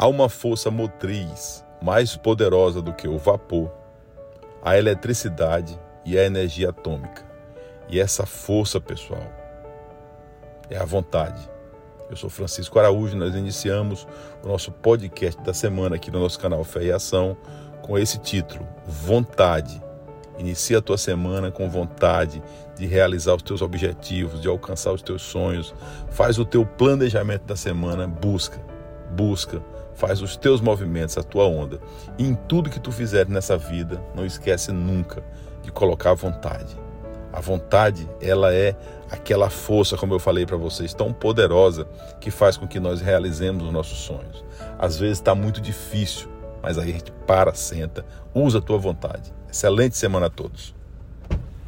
Há uma força motriz mais poderosa do que o vapor, a eletricidade e a energia atômica. E essa força, pessoal, é a vontade. Eu sou Francisco Araújo, nós iniciamos o nosso podcast da semana aqui no nosso canal Fé e Ação com esse título: Vontade. Inicia a tua semana com vontade de realizar os teus objetivos, de alcançar os teus sonhos. Faz o teu planejamento da semana, busca, busca, faz os teus movimentos, a tua onda. E em tudo que tu fizer nessa vida, não esquece nunca de colocar a vontade. A vontade, ela é aquela força, como eu falei para vocês, tão poderosa que faz com que nós realizemos os nossos sonhos. Às vezes está muito difícil, mas aí a gente para, senta, usa a tua vontade. Excelente semana a todos.